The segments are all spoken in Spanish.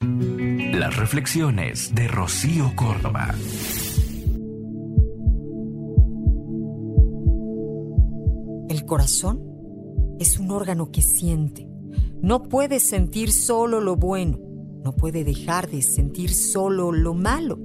Las reflexiones de Rocío Córdoba. El corazón es un órgano que siente. No puede sentir solo lo bueno, no puede dejar de sentir solo lo malo.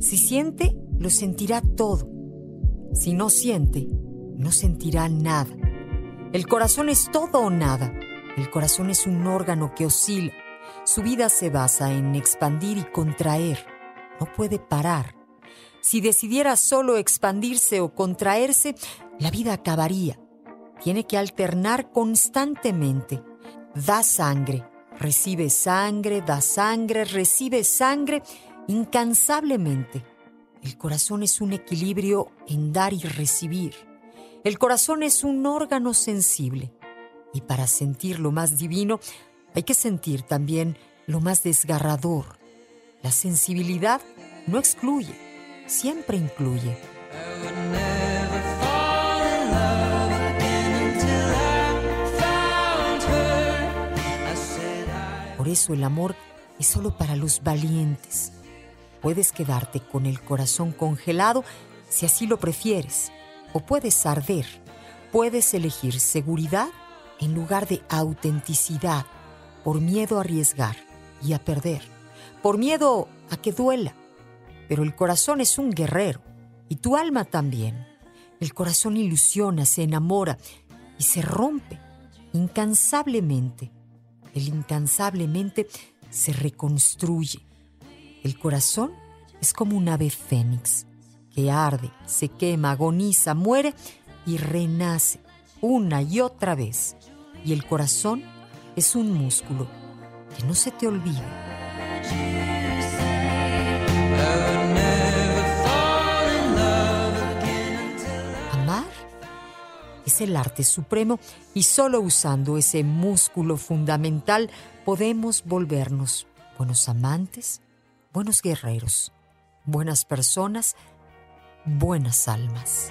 Si siente, lo sentirá todo. Si no siente, no sentirá nada. El corazón es todo o nada. El corazón es un órgano que oscila. Su vida se basa en expandir y contraer. No puede parar. Si decidiera solo expandirse o contraerse, la vida acabaría. Tiene que alternar constantemente. Da sangre, recibe sangre, da sangre, recibe sangre, incansablemente. El corazón es un equilibrio en dar y recibir. El corazón es un órgano sensible. Y para sentir lo más divino, hay que sentir también lo más desgarrador. La sensibilidad no excluye, siempre incluye. Por eso el amor es solo para los valientes. Puedes quedarte con el corazón congelado si así lo prefieres, o puedes arder. Puedes elegir seguridad en lugar de autenticidad, por miedo a arriesgar y a perder, por miedo a que duela. Pero el corazón es un guerrero y tu alma también. El corazón ilusiona, se enamora y se rompe incansablemente. El incansablemente se reconstruye. El corazón es como un ave fénix que arde, se quema, agoniza, muere y renace una y otra vez. Y el corazón es un músculo que no se te olvide. Amar es el arte supremo y solo usando ese músculo fundamental podemos volvernos buenos amantes, buenos guerreros, buenas personas, buenas almas.